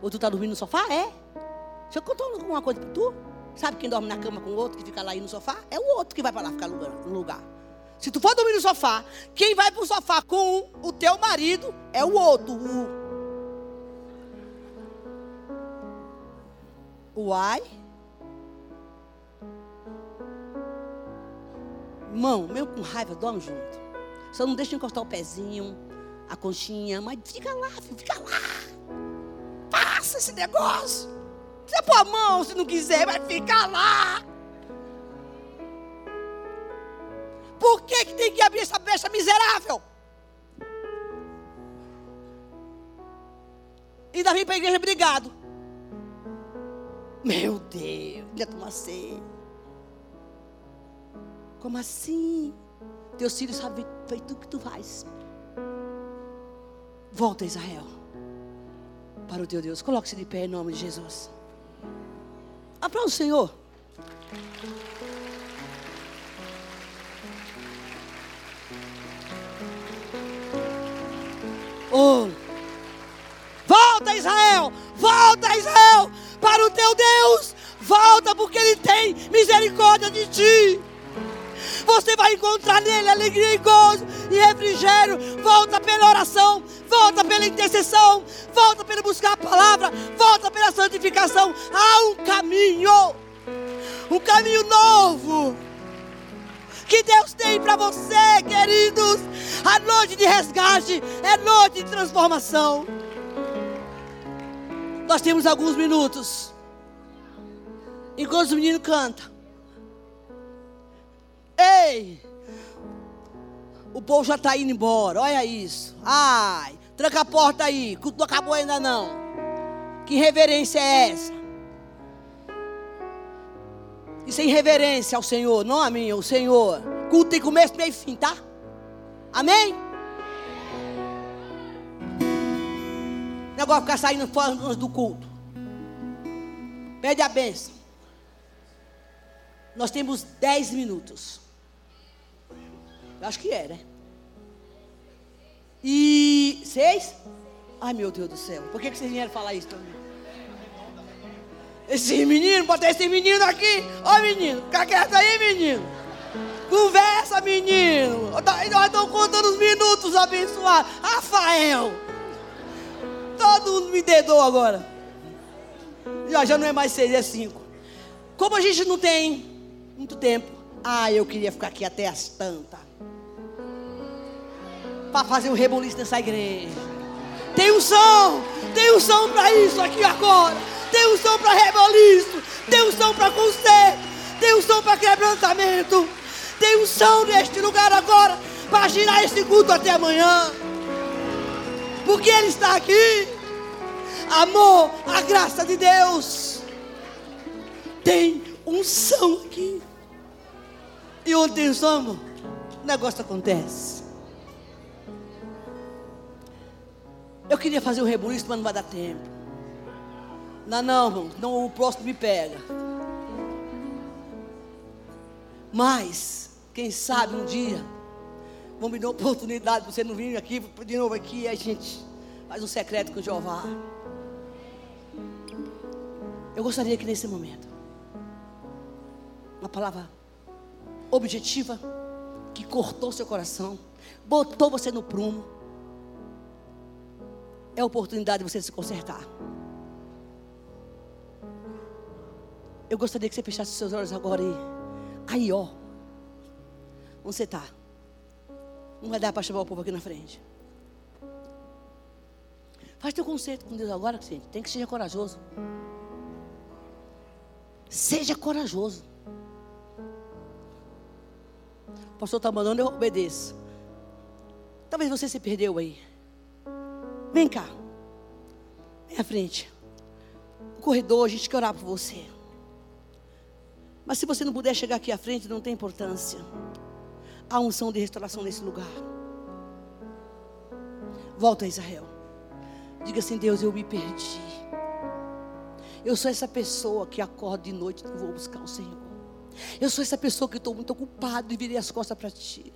Ou tu tá dormindo no sofá? É. Deixa eu contar uma coisa para tu. Sabe quem dorme na cama com o outro, que fica lá aí no sofá? É o outro que vai para lá ficar no lugar. Se tu for dormir no sofá, quem vai para o sofá com o teu marido é o outro. O Uai. Irmão, mesmo com raiva, dorme junto. Só não deixa encostar o pezinho, a conchinha, mas fica lá, fica lá. Passa esse negócio. Pôr a mão se não quiser, vai ficar lá. Por que, que tem que abrir essa brecha miserável? E vem para a igreja obrigado. Meu Deus, ainda toma ceia. Como assim? Teus filhos sabem feito o que tu faz. Volta, Israel, para o teu Deus. Coloque-se de pé em nome de Jesus. Aplauda o Senhor. Oh. Volta, Israel! Volta, Israel! Para o teu Deus! Volta, porque Ele tem misericórdia de ti. Você vai encontrar nele alegria e gozo e refrigério. Volta pela oração, volta pela intercessão, volta pelo buscar a palavra, volta pela santificação. Há um caminho, um caminho novo que Deus tem para você, queridos. A noite de resgate é noite de transformação. Nós temos alguns minutos. Enquanto os meninos cantam. Ei! O povo já está indo embora, olha isso. Ai, tranca a porta aí, culto não acabou ainda não. Que reverência é essa? Isso é irreverência ao Senhor, não a mim, ao Senhor. Culto tem começo, meio e fim, tá? Amém? Negócio ficar saindo fora do culto. Pede a benção. Nós temos dez minutos. Acho que é, né? E seis? Ai meu Deus do céu. Por que, que vocês vieram falar isso mim? Esse menino, bota esse menino aqui. Ó menino, fica quieto aí, menino. Conversa, menino. Nós estamos contando os minutos abençoados. Rafael. Todo mundo me dedou agora. Já, já não é mais seis, é cinco. Como a gente não tem muito tempo. Ah, eu queria ficar aqui até as tantas. Para fazer um rebuliço nessa igreja. Tem um som. Tem um som para isso aqui agora. Tem um som para reboliço. Tem um som para conserto. Tem um som para quebrantamento. Tem um som neste lugar agora para girar esse culto até amanhã. Porque Ele está aqui. Amor, a graça de Deus. Tem unção aqui. E onde tem unção, o negócio acontece. Eu queria fazer um rebuliço, mas não vai dar tempo. Não, não, irmão, não, o próximo me pega. Mas, quem sabe um dia, vão me dar oportunidade, você não vir aqui, de novo aqui, a gente faz um secreto com o Jeová. Eu gostaria que nesse momento, uma palavra objetiva, que cortou seu coração, botou você no prumo, é a oportunidade de você se consertar. Eu gostaria que você fechasse seus olhos agora e aí, ó. Onde você está? Não vai dar para chamar o povo aqui na frente. Faz teu conceito com Deus agora, gente. Tem que ser corajoso. Seja corajoso. O pastor está mandando, eu obedeço. Talvez você se perdeu aí. Vem cá. Vem à frente. O corredor, a gente quer orar por você. Mas se você não puder chegar aqui à frente, não tem importância. Há unção de restauração nesse lugar. Volta a Israel. Diga assim: Deus, eu me perdi. Eu sou essa pessoa que acorda de noite e vou buscar o Senhor. Eu sou essa pessoa que estou muito ocupado e virei as costas para ti.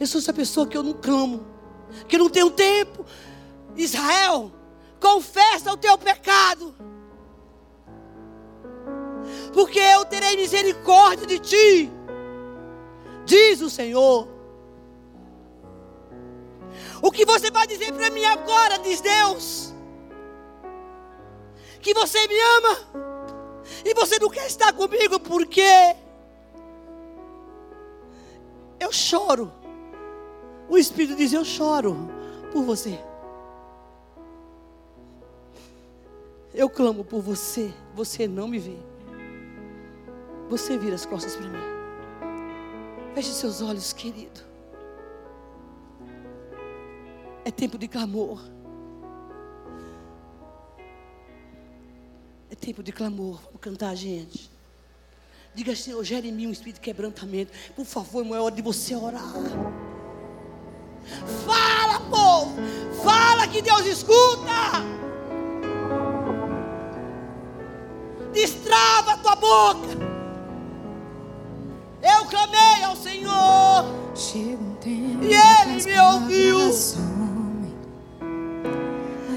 Eu sou essa pessoa que eu não clamo, que não tenho tempo. Israel, confessa o teu pecado, porque eu terei misericórdia de ti, diz o Senhor. O que você vai dizer para mim agora, diz Deus? Que você me ama e você não quer estar comigo porque eu choro. O Espírito diz: Eu choro por você. Eu clamo por você, você não me vê. Você vira as costas para mim. Feche seus olhos, querido. É tempo de clamor. É tempo de clamor. Vamos cantar, gente. Diga, Senhor, gere em mim um espírito de quebrantamento. Por favor, irmão, é hora de você orar. Fala, povo. Fala que Deus escuta. Destrava a tua boca. Eu clamei ao Senhor. e Ele me ouviu.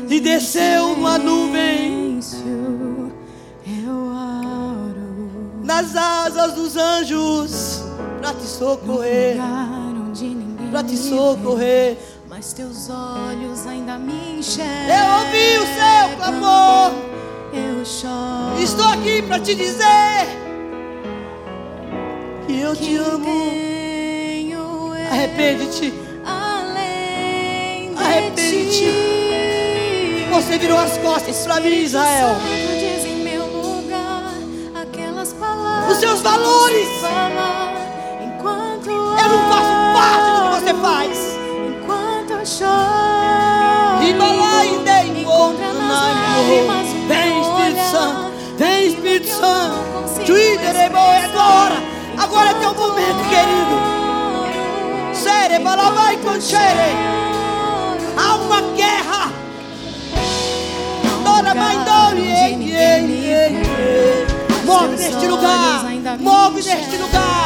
E desceu uma nuvem. Nas asas dos anjos. Para te socorrer. Para te socorrer. Mas teus olhos ainda me enxergam. Eu ouvi o seu clamor eu choro. Estou aqui para te dizer que eu te amo. Arrepende-te. Arrepende-te. Você virou as costas para mim, Israel. Os seus valores. Vem Espírito Santo, vem Espírito Santo. Juíderebo é agora. Agora é teu momento, querido. Sere, balavai com xere. Há uma guerra. Mãe Move neste lugar. Move neste lugar.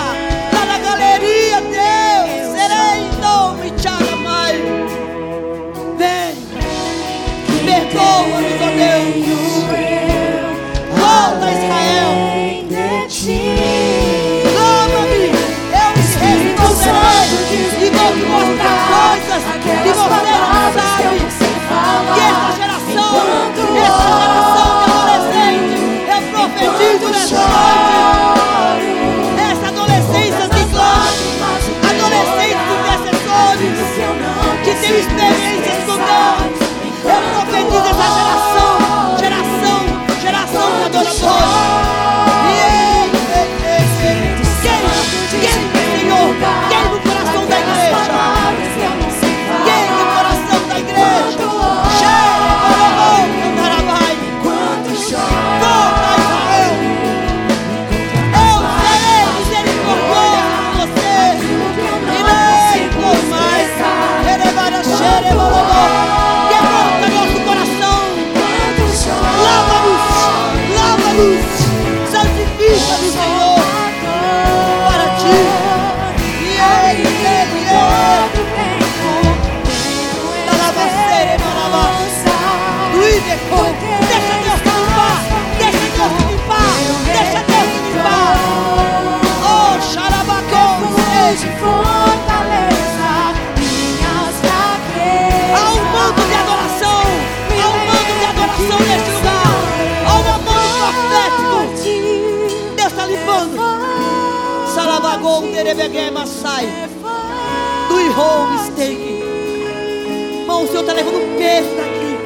levando peso daqui.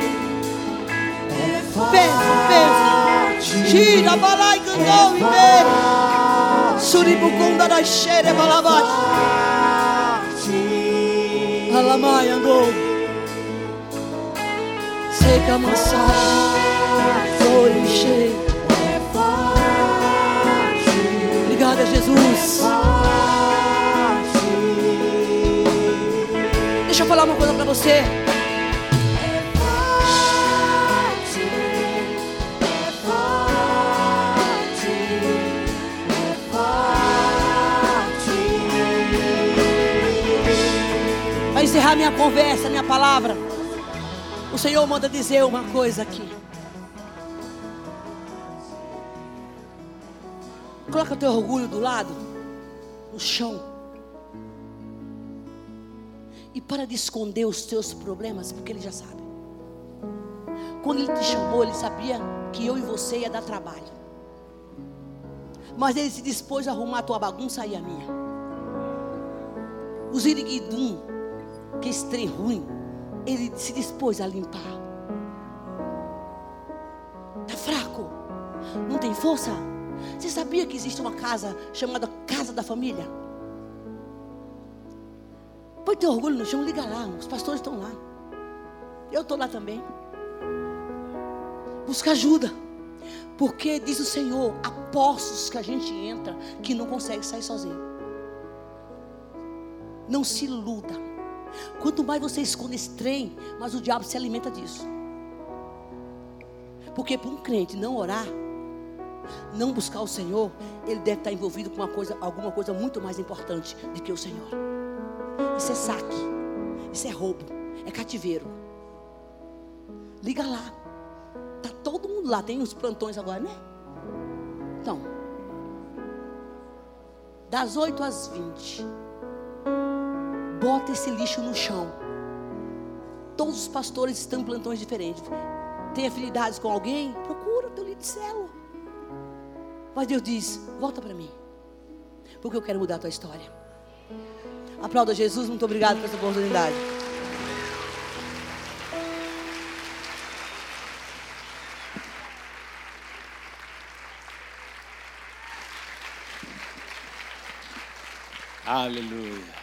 Peso, peso. Tira, balai, candou e Suribu, Suribukunda da xere, balabai. Alamai, angou. Seca, mansagem. Foi encher. Obrigada, Jesus. Deixa eu falar uma coisa para você. Minha conversa, minha palavra, o Senhor manda dizer uma coisa aqui. Coloca teu orgulho do lado, no chão. E para de esconder os teus problemas, porque Ele já sabe. Quando Ele te chamou, Ele sabia que eu e você ia dar trabalho. Mas Ele se dispôs a arrumar a tua bagunça e a minha. Os iriguidum, que esse trem ruim, Ele se dispôs a limpar. Está fraco? Não tem força? Você sabia que existe uma casa chamada Casa da Família? Põe teu orgulho no chão, liga lá. Os pastores estão lá. Eu estou lá também. Busca ajuda. Porque diz o Senhor, há poços que a gente entra que não consegue sair sozinho. Não se iluda. Quanto mais você esconde esse trem, mais o diabo se alimenta disso. Porque para um crente não orar, não buscar o Senhor, ele deve estar envolvido com uma coisa, alguma coisa muito mais importante do que o Senhor. Isso é saque, isso é roubo, é cativeiro. Liga lá, tá todo mundo lá, tem uns plantões agora, né? Então, das 8 às 20, bota esse lixo no chão. Todos os pastores estão em plantões diferentes. Tem afinidades com alguém? Procura teu líder de célula. Mas Deus diz: volta para mim. Porque eu quero mudar a tua história. Aplauda Jesus, muito obrigado por essa oportunidade. Aleluia.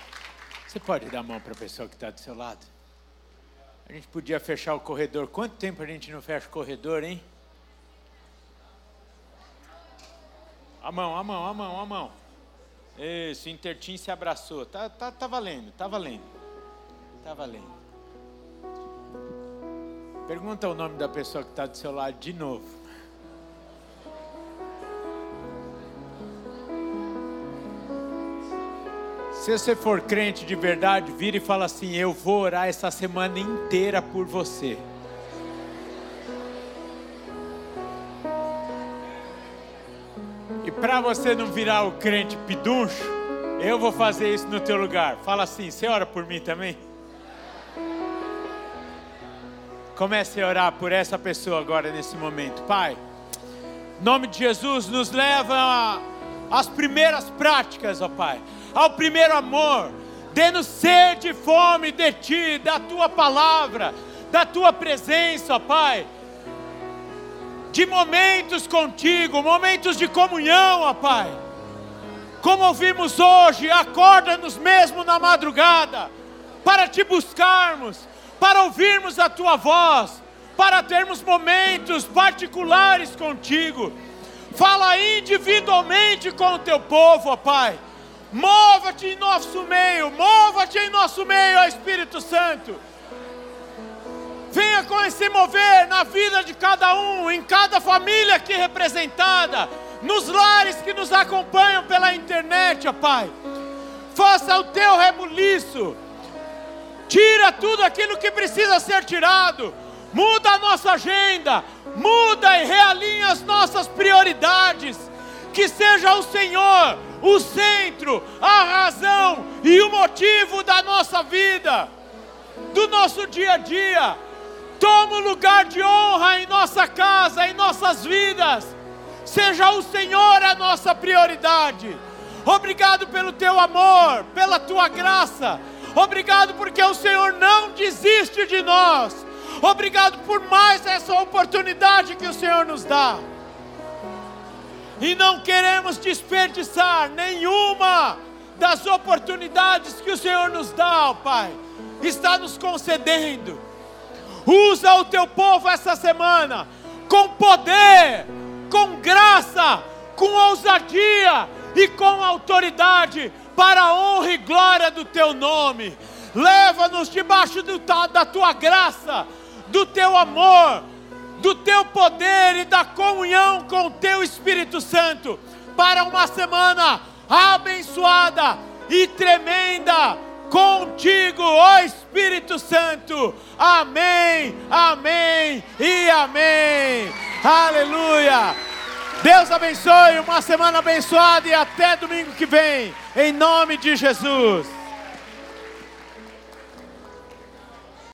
Você pode dar a mão para a pessoa que está do seu lado? A gente podia fechar o corredor. Quanto tempo a gente não fecha o corredor, hein? A mão, a mão, a mão, a mão. Isso, Intertim se abraçou. Tá, tá, tá valendo, tá valendo. Tá valendo. Pergunta o nome da pessoa que está do seu lado de novo. Se você for crente de verdade, vira e fala assim: Eu vou orar essa semana inteira por você. E para você não virar o crente piduncho, eu vou fazer isso no teu lugar. Fala assim: Você ora por mim também? Comece a orar por essa pessoa agora nesse momento. Pai, em nome de Jesus, nos leva às primeiras práticas, ó Pai, ao primeiro amor. Dê-nos sede e fome de Ti, da Tua palavra, da Tua presença, ó Pai. De momentos contigo, momentos de comunhão, ó Pai. Como ouvimos hoje, acorda-nos mesmo na madrugada, para te buscarmos, para ouvirmos a tua voz, para termos momentos particulares contigo. Fala individualmente com o teu povo, ó Pai. Mova-te em nosso meio, mova-te em nosso meio, Espírito Santo. Venha com esse mover na vida de cada um, em cada família aqui representada, nos lares que nos acompanham pela internet, ó Pai. Faça o teu rebuliço Tira tudo aquilo que precisa ser tirado. Muda a nossa agenda. Muda e realinha as nossas prioridades. Que seja o Senhor o centro, a razão e o motivo da nossa vida, do nosso dia a dia. Toma o lugar de honra em nossa casa, em nossas vidas. Seja o Senhor a nossa prioridade. Obrigado pelo teu amor, pela tua graça Obrigado porque o Senhor não desiste de nós. Obrigado por mais essa oportunidade que o Senhor nos dá. E não queremos desperdiçar nenhuma das oportunidades que o Senhor nos dá, ó Pai. Está nos concedendo. Usa o teu povo essa semana com poder, com graça, com ousadia e com autoridade para a honra e glória do teu nome. Leva-nos debaixo do, da tua graça, do teu amor, do teu poder e da comunhão com o teu Espírito Santo para uma semana abençoada e tremenda contigo, ó Espírito Santo. Amém, amém e amém. Aleluia. Deus abençoe, uma semana abençoada e até domingo que vem, em nome de Jesus.